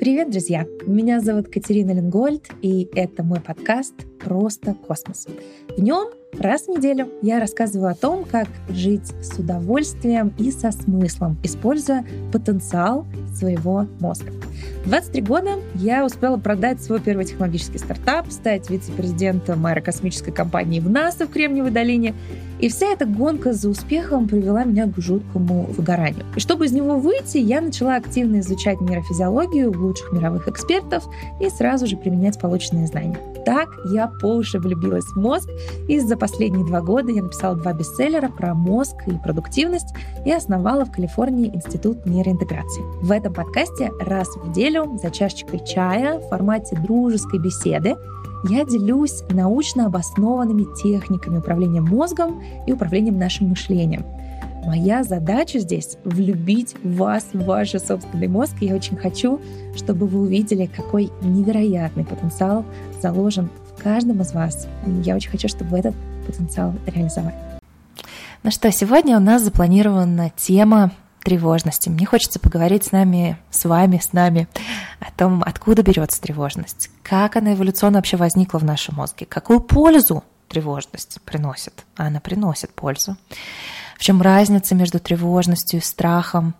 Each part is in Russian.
Привет, друзья! Меня зовут Катерина Ленгольд, и это мой подкаст «Просто космос». В нем раз в неделю я рассказываю о том, как жить с удовольствием и со смыслом, используя потенциал своего мозга. 23 года я успела продать свой первый технологический стартап, стать вице-президентом аэрокосмической компании в НАСА в Кремниевой долине и вся эта гонка за успехом привела меня к жуткому выгоранию. И чтобы из него выйти, я начала активно изучать нейрофизиологию лучших мировых экспертов и сразу же применять полученные знания. Так я по уши влюбилась в мозг, и за последние два года я написала два бестселлера про мозг и продуктивность и основала в Калифорнии Институт нейроинтеграции. В этом подкасте раз в неделю за чашечкой чая в формате дружеской беседы я делюсь научно обоснованными техниками управления мозгом и управлением нашим мышлением. Моя задача здесь — влюбить вас в ваш собственный мозг. И я очень хочу, чтобы вы увидели, какой невероятный потенциал заложен в каждом из вас. И я очень хочу, чтобы вы этот потенциал реализовали. Ну что, сегодня у нас запланирована тема тревожности. Мне хочется поговорить с нами, с вами, с нами о том, откуда берется тревожность, как она эволюционно вообще возникла в нашем мозге, какую пользу тревожность приносит. Она приносит пользу. В чем разница между тревожностью и страхом?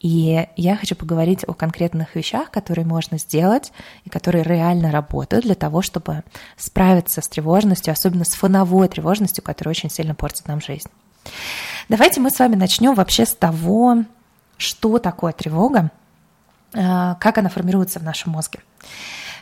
И я хочу поговорить о конкретных вещах, которые можно сделать и которые реально работают для того, чтобы справиться с тревожностью, особенно с фоновой тревожностью, которая очень сильно портит нам жизнь. Давайте мы с вами начнем вообще с того, что такое тревога, э, как она формируется в нашем мозге.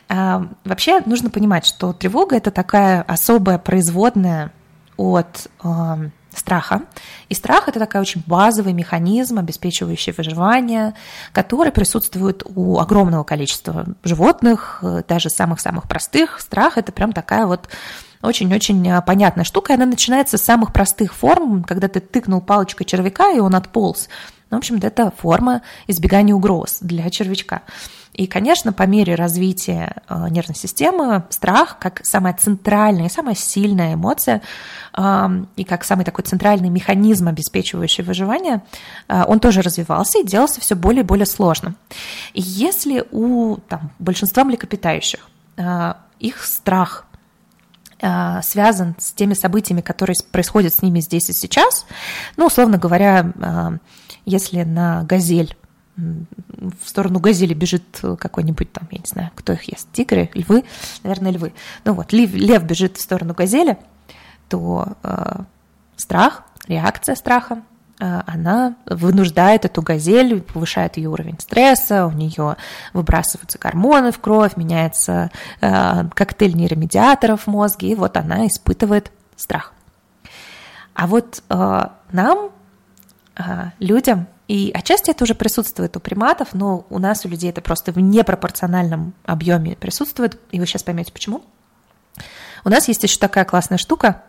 Э, вообще нужно понимать, что тревога это такая особая производная от э, страха. И страх это такой очень базовый механизм, обеспечивающий выживание, который присутствует у огромного количества животных, даже самых-самых простых. Страх это прям такая вот очень-очень а, понятная штука. И она начинается с самых простых форм, когда ты тыкнул палочкой червяка, и он отполз. Ну, в общем-то, это форма избегания угроз для червячка. И, конечно, по мере развития а, нервной системы страх, как самая центральная и самая сильная эмоция, а, и как самый такой центральный механизм, обеспечивающий выживание, он тоже развивался и делался все более и более сложным. И если у там, большинства млекопитающих их страх связан с теми событиями, которые происходят с ними здесь и сейчас. Ну, условно говоря, а, если на газель в сторону газели бежит какой-нибудь там, я не знаю, кто их ест, тигры, львы, наверное, львы. Ну вот, лев, лев бежит в сторону газели, то э, страх, реакция страха Э, она вынуждает эту газель, повышает ее уровень стресса, у нее выбрасываются гормоны в кровь, меняется э, коктейль нейромедиаторов в мозге, и вот она испытывает страх. А вот э, нам, людям, и отчасти это уже присутствует у приматов, но у нас, у людей, это просто в непропорциональном объеме присутствует, и вы сейчас поймете почему. У нас есть еще такая классная штука,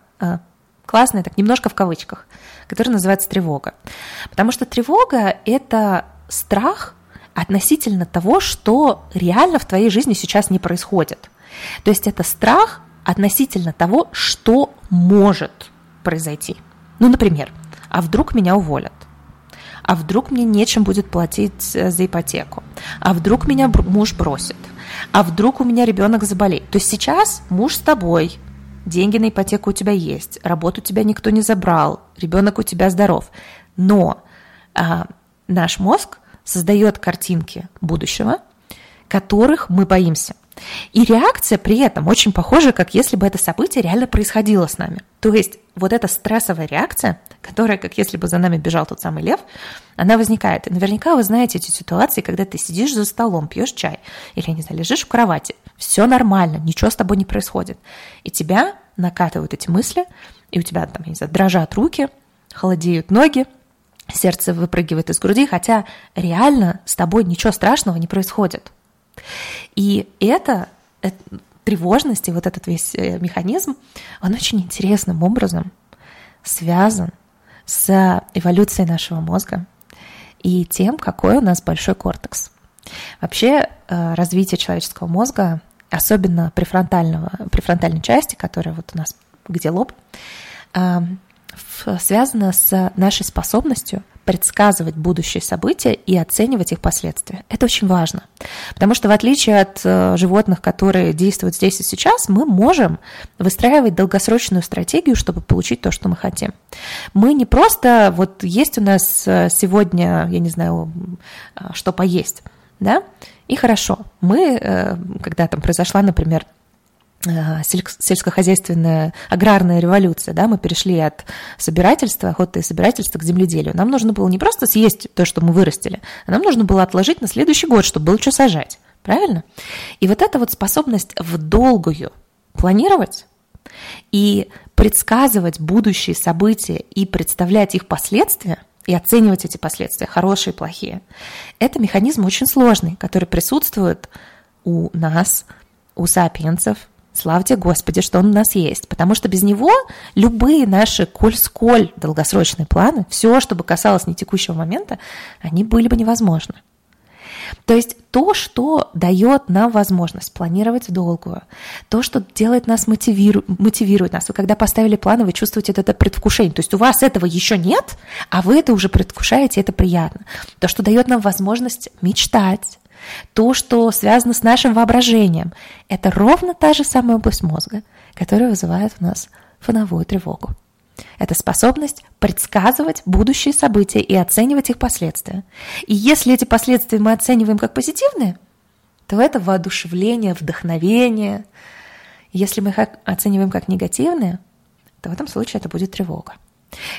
классная, так немножко в кавычках, которая называется тревога. Потому что тревога – это страх относительно того, что реально в твоей жизни сейчас не происходит. То есть это страх относительно того, что может произойти. Ну, например, а вдруг меня уволят? А вдруг мне нечем будет платить э, за ипотеку? А вдруг меня муж бросит? А вдруг у меня ребенок заболеет? То есть сейчас муж с тобой, деньги на ипотеку у тебя есть, работу тебя никто не забрал, ребенок у тебя здоров. Но а, наш мозг создает картинки будущего, которых мы боимся. И реакция при этом очень похожа, как если бы это событие реально происходило с нами. То есть вот эта стрессовая реакция, которая, как если бы за нами бежал тот самый лев, она возникает. И наверняка вы знаете эти ситуации, когда ты сидишь за столом, пьешь чай, или, не знаю, лежишь в кровати, все нормально, ничего с тобой не происходит. И тебя накатывают эти мысли, и у тебя там, не знаю, дрожат руки, холодеют ноги, сердце выпрыгивает из груди, хотя реально с тобой ничего страшного не происходит. И это, это тревожность и вот этот весь э, механизм, он очень интересным образом связан с эволюцией нашего мозга и тем, какой у нас большой кортекс. Вообще э, развитие человеческого мозга, особенно префронтального, префронтальной части, которая вот у нас где лоб, э, связано с нашей способностью предсказывать будущие события и оценивать их последствия. Это очень важно, потому что в отличие от э, животных, которые действуют здесь и сейчас, мы можем выстраивать долгосрочную стратегию, чтобы получить то, что мы хотим. Мы не просто, вот есть у нас э, сегодня, я не знаю, э, что поесть, да, и хорошо. Мы, когда там произошла, например, сельскохозяйственная аграрная революция, да, мы перешли от собирательства, охоты и собирательства к земледелию. Нам нужно было не просто съесть то, что мы вырастили, а нам нужно было отложить на следующий год, чтобы было что сажать. Правильно? И вот эта вот способность в долгую планировать и предсказывать будущие события и представлять их последствия, и оценивать эти последствия, хорошие и плохие, это механизм очень сложный, который присутствует у нас, у сапиенсов, Славьте Господи, что он у нас есть. Потому что без него любые наши коль-сколь долгосрочные планы, все, что бы касалось не текущего момента, они были бы невозможны. То есть то, что дает нам возможность планировать в долгую, то, что делает нас, мотивиру, мотивирует нас. Вы когда поставили планы, вы чувствуете это предвкушение. То есть у вас этого еще нет, а вы это уже предвкушаете, это приятно. То, что дает нам возможность мечтать, то, что связано с нашим воображением, это ровно та же самая область мозга, которая вызывает у нас фоновую тревогу. Это способность предсказывать будущие события и оценивать их последствия. И если эти последствия мы оцениваем как позитивные, то это воодушевление, вдохновение. Если мы их оцениваем как негативные, то в этом случае это будет тревога.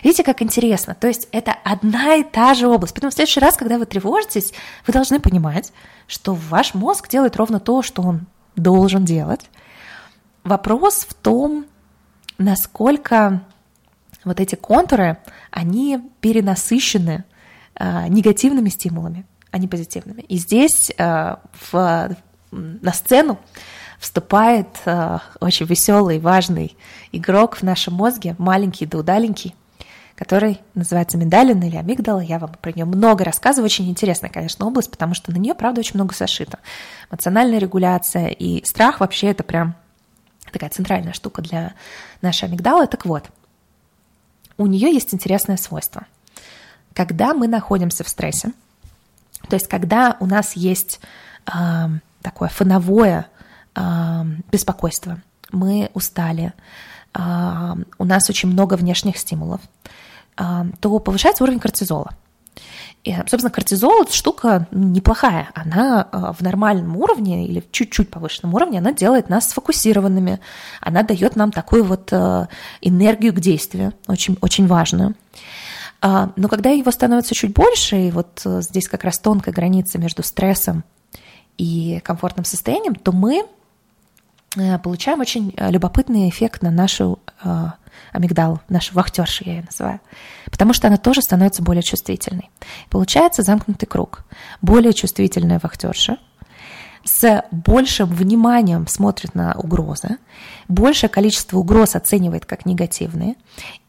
Видите, как интересно? То есть это одна и та же область. Поэтому в следующий раз, когда вы тревожитесь, вы должны понимать, что ваш мозг делает ровно то, что он должен делать. Вопрос в том, насколько вот эти контуры, они перенасыщены э, негативными стимулами, а не позитивными. И здесь э, в, на сцену вступает э, очень веселый, важный игрок в нашем мозге, маленький да удаленький, который называется миндалин или амигдала. Я вам про нее много рассказываю. Очень интересная, конечно, область, потому что на нее, правда, очень много сошито. Эмоциональная регуляция и страх вообще это прям такая центральная штука для нашей амигдалы. Так вот, у нее есть интересное свойство. Когда мы находимся в стрессе, то есть когда у нас есть э, такое фоновое беспокойство, мы устали, у нас очень много внешних стимулов, то повышается уровень кортизола. И, собственно, кортизол – это штука неплохая. Она в нормальном уровне или в чуть-чуть повышенном уровне, она делает нас сфокусированными, она дает нам такую вот энергию к действию, очень, очень важную. Но когда его становится чуть больше, и вот здесь как раз тонкая граница между стрессом и комфортным состоянием, то мы Э, получаем очень любопытный эффект на нашу амигдалу, нашу вахтершу я ее называю, потому что она тоже становится более чувствительной. Получается замкнутый круг. Более чувствительная вахтерша с большим вниманием смотрит на угрозы, большее количество угроз оценивает как негативные,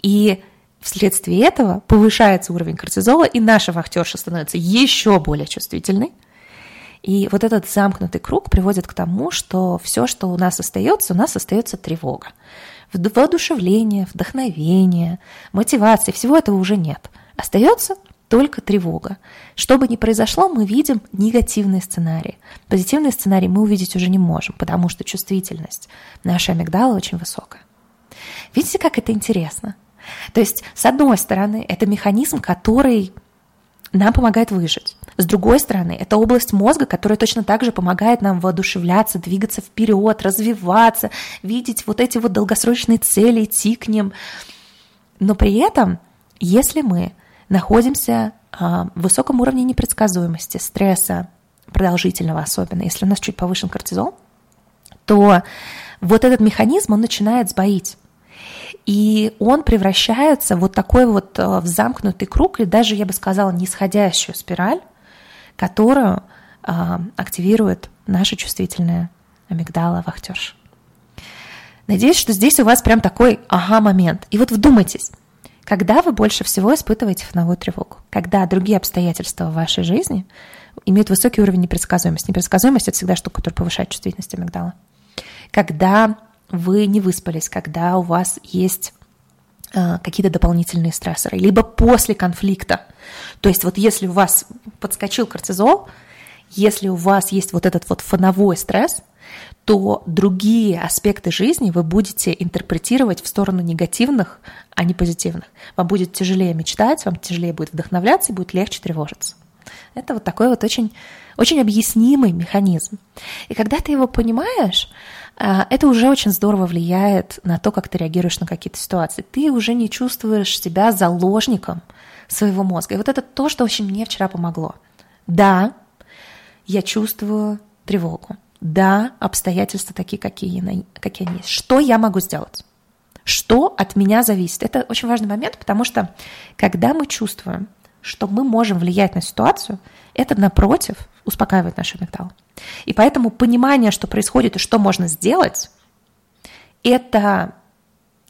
и вследствие этого повышается уровень кортизола, и наша вахтерша становится еще более чувствительной – и вот этот замкнутый круг приводит к тому, что все, что у нас остается, у нас остается тревога. Воодушевление, вдохновение, мотивации, всего этого уже нет. Остается только тревога. Что бы ни произошло, мы видим негативные сценарии. Позитивные сценарии мы увидеть уже не можем, потому что чувствительность нашей амигдалы очень высокая. Видите, как это интересно? То есть, с одной стороны, это механизм, который нам помогает выжить. С другой стороны, это область мозга, которая точно так же помогает нам воодушевляться, двигаться вперед, развиваться, видеть вот эти вот долгосрочные цели, идти к ним. Но при этом, если мы находимся а, в высоком уровне непредсказуемости, стресса, продолжительного особенно, если у нас чуть повышен кортизол, то вот этот механизм, он начинает сбоить. И он превращается вот такой вот э, в замкнутый круг, или даже, я бы сказала, нисходящую спираль, которую э, активирует наша чувствительная амигдала вахтерш. Надеюсь, что здесь у вас прям такой ага-момент. И вот вдумайтесь, когда вы больше всего испытываете фоновую тревогу? Когда другие обстоятельства в вашей жизни имеют высокий уровень непредсказуемости. Непредсказуемость – это всегда штука, которая повышает чувствительность амигдала. Когда вы не выспались, когда у вас есть э, какие-то дополнительные стрессоры, либо после конфликта. То есть вот если у вас подскочил кортизол, если у вас есть вот этот вот фоновой стресс, то другие аспекты жизни вы будете интерпретировать в сторону негативных, а не позитивных. Вам будет тяжелее мечтать, вам тяжелее будет вдохновляться и будет легче тревожиться. Это вот такой вот очень, очень объяснимый механизм. И когда ты его понимаешь, а, это уже очень здорово влияет на то, как ты реагируешь на какие-то ситуации. Ты уже не чувствуешь себя заложником своего мозга. И вот это то, что очень мне вчера помогло. Да, я чувствую тревогу. Да, обстоятельства такие, какие, какие они есть. Что я могу сделать? Что от меня зависит? Это очень важный момент, потому что когда мы чувствуем, что мы можем влиять на ситуацию, это, напротив, успокаивает наш ментал. И поэтому понимание, что происходит и что можно сделать, это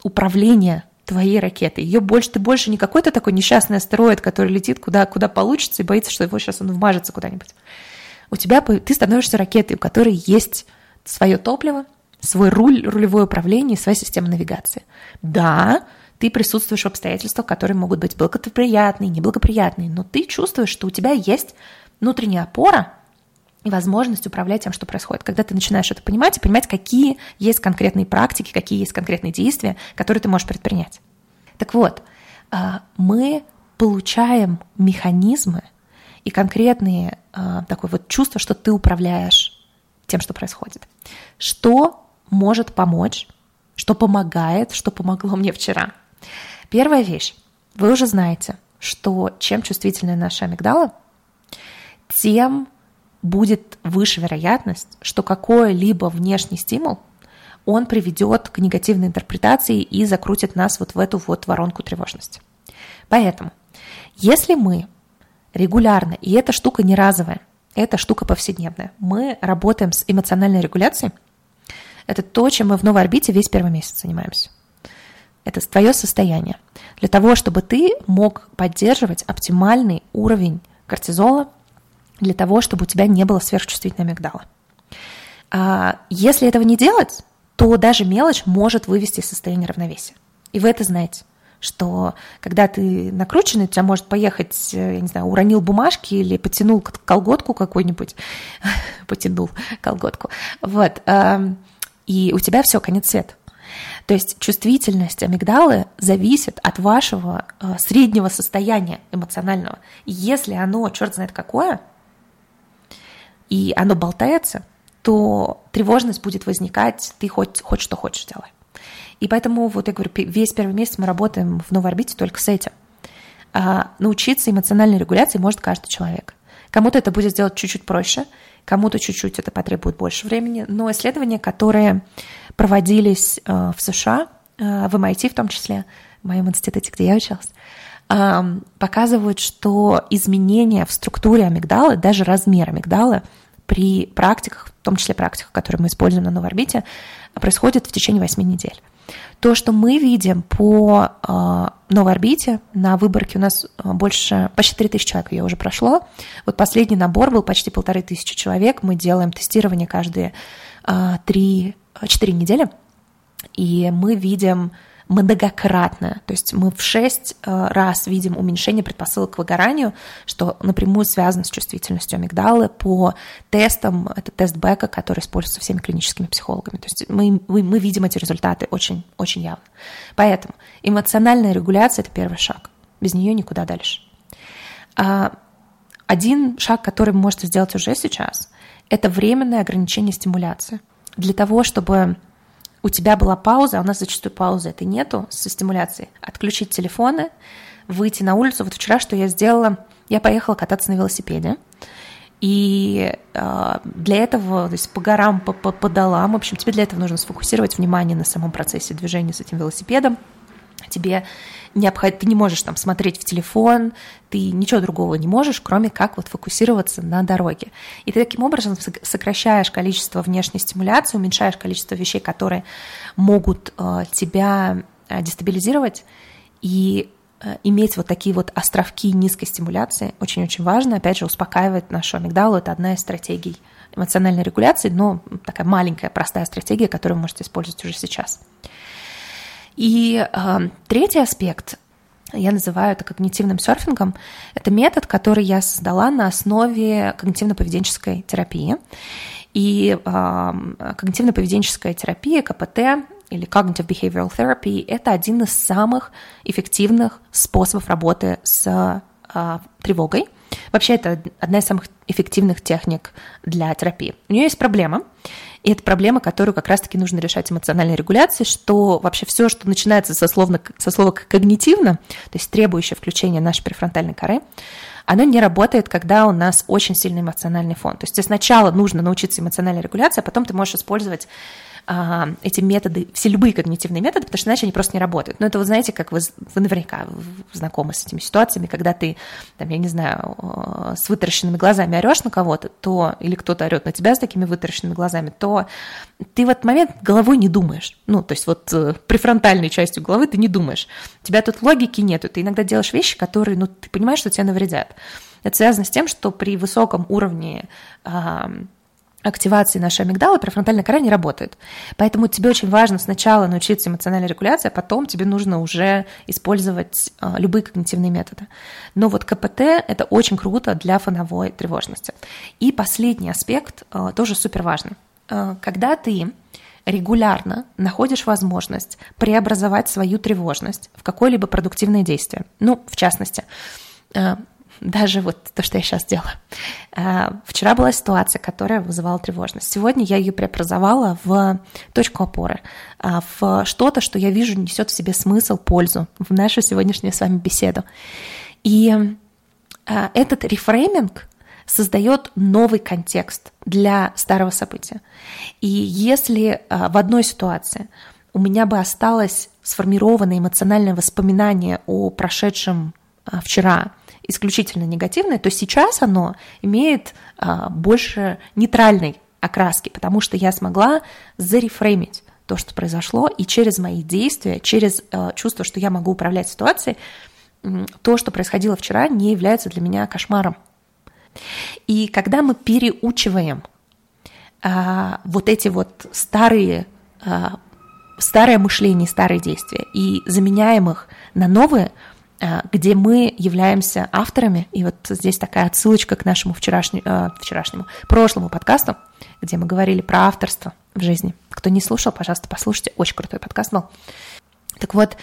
управление твоей ракетой. Ее больше, ты больше не какой-то такой несчастный астероид, который летит куда, куда получится и боится, что его сейчас он вмажется куда-нибудь. У тебя ты становишься ракетой, у которой есть свое топливо, свой руль, рулевое управление своя система навигации. Да, ты присутствуешь в обстоятельствах, которые могут быть благоприятные, неблагоприятные, но ты чувствуешь, что у тебя есть внутренняя опора и возможность управлять тем, что происходит. Когда ты начинаешь это понимать и понимать, какие есть конкретные практики, какие есть конкретные действия, которые ты можешь предпринять. Так вот, а, мы получаем механизмы и конкретные а, такое вот чувство, что ты управляешь тем, что происходит. Что может помочь, что помогает, что помогло мне вчера. Первая вещь. Вы уже знаете, что чем чувствительнее наша амигдала, тем будет выше вероятность, что какой-либо внешний стимул, он приведет к негативной интерпретации и закрутит нас вот в эту вот воронку тревожности. Поэтому, если мы регулярно, и эта штука не разовая, эта штука повседневная, мы работаем с эмоциональной регуляцией, это то, чем мы в новой орбите весь первый месяц занимаемся. Это твое состояние. Для того, чтобы ты мог поддерживать оптимальный уровень кортизола, для того, чтобы у тебя не было сверхчувствительной амигдала. А если этого не делать, то даже мелочь может вывести из состояния равновесия. И вы это знаете что когда ты накрученный, у тебя может поехать, э, я не знаю, уронил бумажки или потянул колготку какой-нибудь, потянул колготку, вот, и у тебя все, конец света. То есть чувствительность амигдалы зависит от вашего э, среднего состояния эмоционального. Если оно, черт знает какое, и оно болтается, то тревожность будет возникать, ты хоть, хоть что хочешь делай. И поэтому, вот я говорю, весь первый месяц мы работаем в новой орбите только с этим. А научиться эмоциональной регуляции может каждый человек. Кому-то это будет сделать чуть-чуть проще, кому-то чуть-чуть это потребует больше времени, но исследования, которые проводились э, в США, э, в MIT в том числе, в моем институте, где я училась, показывают, что изменения в структуре амигдалы, даже размер амигдалы при практиках, в том числе практиках, которые мы используем на новой орбите, происходит в течение 8 недель. То, что мы видим по э, новой орбите, на выборке у нас э, больше, почти 3000 человек ее уже прошло. Вот последний набор был почти полторы тысячи человек. Мы делаем тестирование каждые э, 3-4 недели. И мы видим многократно. То есть мы в шесть э, раз видим уменьшение предпосылок к выгоранию, что напрямую связано с чувствительностью амигдалы по тестам, это тест Бека, который используется всеми клиническими психологами. То есть мы, мы, мы видим эти результаты очень, очень явно. Поэтому эмоциональная регуляция – это первый шаг. Без нее никуда дальше. А, один шаг, который вы можете сделать уже сейчас, это временное ограничение стимуляции. Для того, чтобы у тебя была пауза, а у нас зачастую паузы это нету со стимуляцией. Отключить телефоны, выйти на улицу. Вот вчера что я сделала? Я поехала кататься на велосипеде. И э, для этого, то есть по горам, по, по, по долам, в общем, тебе для этого нужно сфокусировать внимание на самом процессе движения с этим велосипедом. Тебе необходимо, ты не можешь там смотреть в телефон, ты ничего другого не можешь, кроме как вот фокусироваться на дороге. И ты таким образом сокращаешь количество внешней стимуляции, уменьшаешь количество вещей, которые могут э, тебя э, дестабилизировать, и э, иметь вот такие вот островки низкой стимуляции очень-очень важно. Опять же, успокаивает нашу амигдалу. Это одна из стратегий эмоциональной регуляции, но такая маленькая, простая стратегия, которую вы можете использовать уже сейчас. И э, третий аспект я называю это когнитивным серфингом. Это метод, который я создала на основе когнитивно-поведенческой терапии. И э, когнитивно-поведенческая терапия, КПТ, или Cognitive Behavioral Therapy, это один из самых эффективных способов работы с э, тревогой. Вообще, это одна из самых эффективных техник для терапии. У нее есть проблема, и это проблема, которую как раз-таки нужно решать эмоциональной регуляцией, что вообще все, что начинается со, словно, со слова когнитивно, то есть требующее включения нашей префронтальной коры, оно не работает, когда у нас очень сильный эмоциональный фон. То есть тебе сначала нужно научиться эмоциональной регуляции, а потом ты можешь использовать а, эти методы, все любые когнитивные методы, потому что иначе они просто не работают. Но это, вы знаете, как вы, вы наверняка знакомы с этими ситуациями, когда ты, там, я не знаю, а, с вытаращенными глазами орешь на кого-то, то, или кто-то орет на тебя с такими вытаращенными глазами, то ты в этот момент головой не думаешь. Ну, то есть вот э, префронтальной частью головы ты не думаешь. У тебя тут логики нету, ты иногда делаешь вещи, которые, ну, ты понимаешь, что тебе навредят. Это связано с тем, что при высоком уровне активации нашей амигдалы префронтальная кора не работает. Поэтому тебе очень важно сначала научиться эмоциональной регуляции, а потом тебе нужно уже использовать а, любые когнитивные методы. Но вот КПТ – это очень круто для фоновой тревожности. И последний аспект а, тоже супер важный. А, когда ты регулярно находишь возможность преобразовать свою тревожность в какое-либо продуктивное действие, ну, в частности, даже вот то, что я сейчас делаю. А, вчера была ситуация, которая вызывала тревожность. Сегодня я ее преобразовала в точку опоры, а, в что-то, что я вижу несет в себе смысл, пользу в нашу сегодняшнюю с вами беседу. И а, этот рефрейминг создает новый контекст для старого события. И если в одной ситуации у меня бы осталось сформированное эмоциональное воспоминание о прошедшем вчера, исключительно негативное, то сейчас оно имеет а, больше нейтральной окраски, потому что я смогла зарефреймить то, что произошло, и через мои действия, через а, чувство, что я могу управлять ситуацией, то, что происходило вчера, не является для меня кошмаром. И когда мы переучиваем а, вот эти вот старые, а, старое мышление, старые действия и заменяем их на новые, где мы являемся авторами. И вот здесь такая отсылочка к нашему вчерашнему, э, вчерашнему прошлому подкасту, где мы говорили про авторство в жизни. Кто не слушал, пожалуйста, послушайте. Очень крутой подкаст был. Так вот,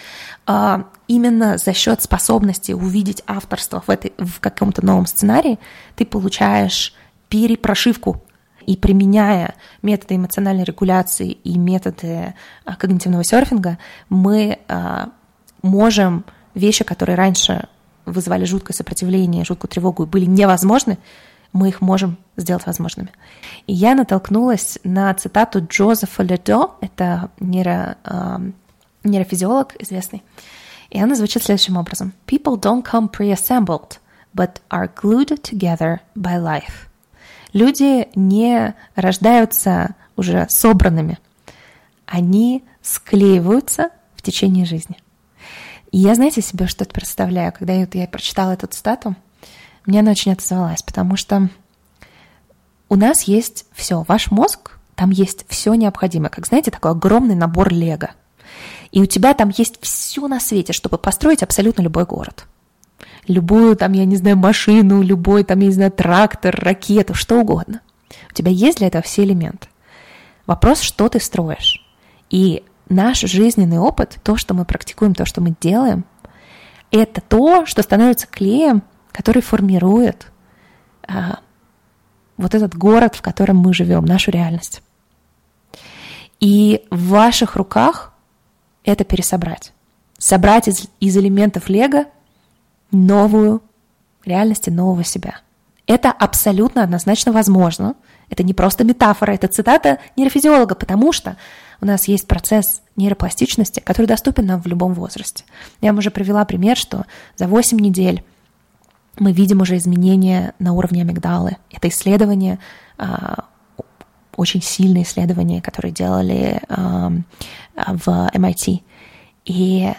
э, именно за счет способности увидеть авторство в, этой, в каком-то новом сценарии ты получаешь перепрошивку и применяя методы эмоциональной регуляции и методы когнитивного серфинга, мы можем вещи, которые раньше вызывали жуткое сопротивление, жуткую тревогу и были невозможны, мы их можем сделать возможными. И я натолкнулась на цитату Джозефа Ледо, это нейро, э, нейрофизиолог известный, и она звучит следующим образом. People don't come pre-assembled, but are glued together by life. Люди не рождаются уже собранными, они склеиваются в течение жизни. И я, знаете, себе что-то представляю, когда я, я прочитала эту цитату, мне она очень отозвалась, потому что у нас есть все, ваш мозг, там есть все необходимое, как, знаете, такой огромный набор лего. И у тебя там есть все на свете, чтобы построить абсолютно любой город. Любую, там, я не знаю, машину, любой, там, я не знаю, трактор, ракету, что угодно. У тебя есть для этого все элементы. Вопрос, что ты строишь. И наш жизненный опыт, то, что мы практикуем, то, что мы делаем, это то, что становится клеем, который формирует а, вот этот город, в котором мы живем, нашу реальность. И в ваших руках это пересобрать. Собрать из, из элементов Лего новую реальность и нового себя. Это абсолютно однозначно возможно. Это не просто метафора, это цитата нейрофизиолога, потому что у нас есть процесс нейропластичности, который доступен нам в любом возрасте. Я вам уже привела пример, что за 8 недель мы видим уже изменения на уровне амигдалы. Это исследование, а, очень сильное исследование, которое делали в MIT. И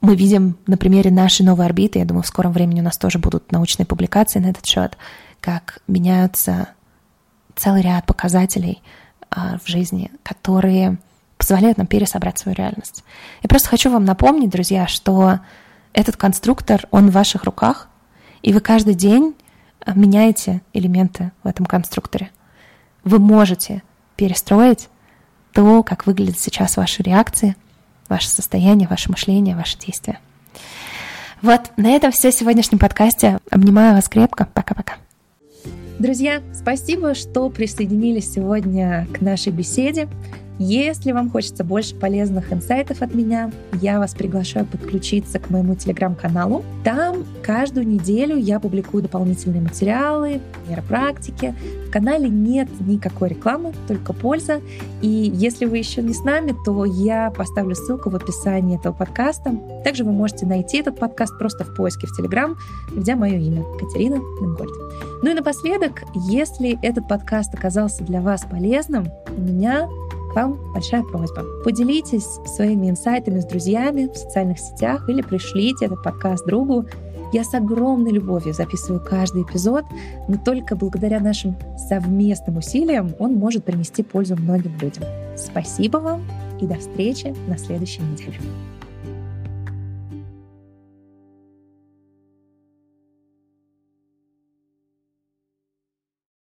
мы видим на примере нашей новой орбиты, я думаю, в скором времени у нас тоже будут научные публикации на этот счет, как меняются целый ряд показателей а, в жизни, которые позволяют нам пересобрать свою реальность. Я просто хочу вам напомнить, друзья, что этот конструктор, он в ваших руках, и вы каждый день э, меняете элементы в этом конструкторе. Вы можете перестроить то, как выглядят сейчас ваши реакции, ваше состояние, ваше мышление, ваши действия. Вот, на этом все в сегодняшнем подкасте. Обнимаю вас крепко. Пока-пока. Друзья, спасибо, что присоединились сегодня к нашей беседе. Если вам хочется больше полезных инсайтов от меня, я вас приглашаю подключиться к моему телеграм-каналу. Там каждую неделю я публикую дополнительные материалы, нейропрактики. В канале нет никакой рекламы, только польза. И если вы еще не с нами, то я поставлю ссылку в описании этого подкаста. Также вы можете найти этот подкаст просто в поиске в Телеграм, введя мое имя Катерина Ленгольд. Ну и напоследок, если этот подкаст оказался для вас полезным, у меня к вам большая просьба. Поделитесь своими инсайтами с друзьями в социальных сетях или пришлите этот подкаст другу. Я с огромной любовью записываю каждый эпизод, но только благодаря нашим совместным усилиям он может принести пользу многим людям. Спасибо вам и до встречи на следующей неделе.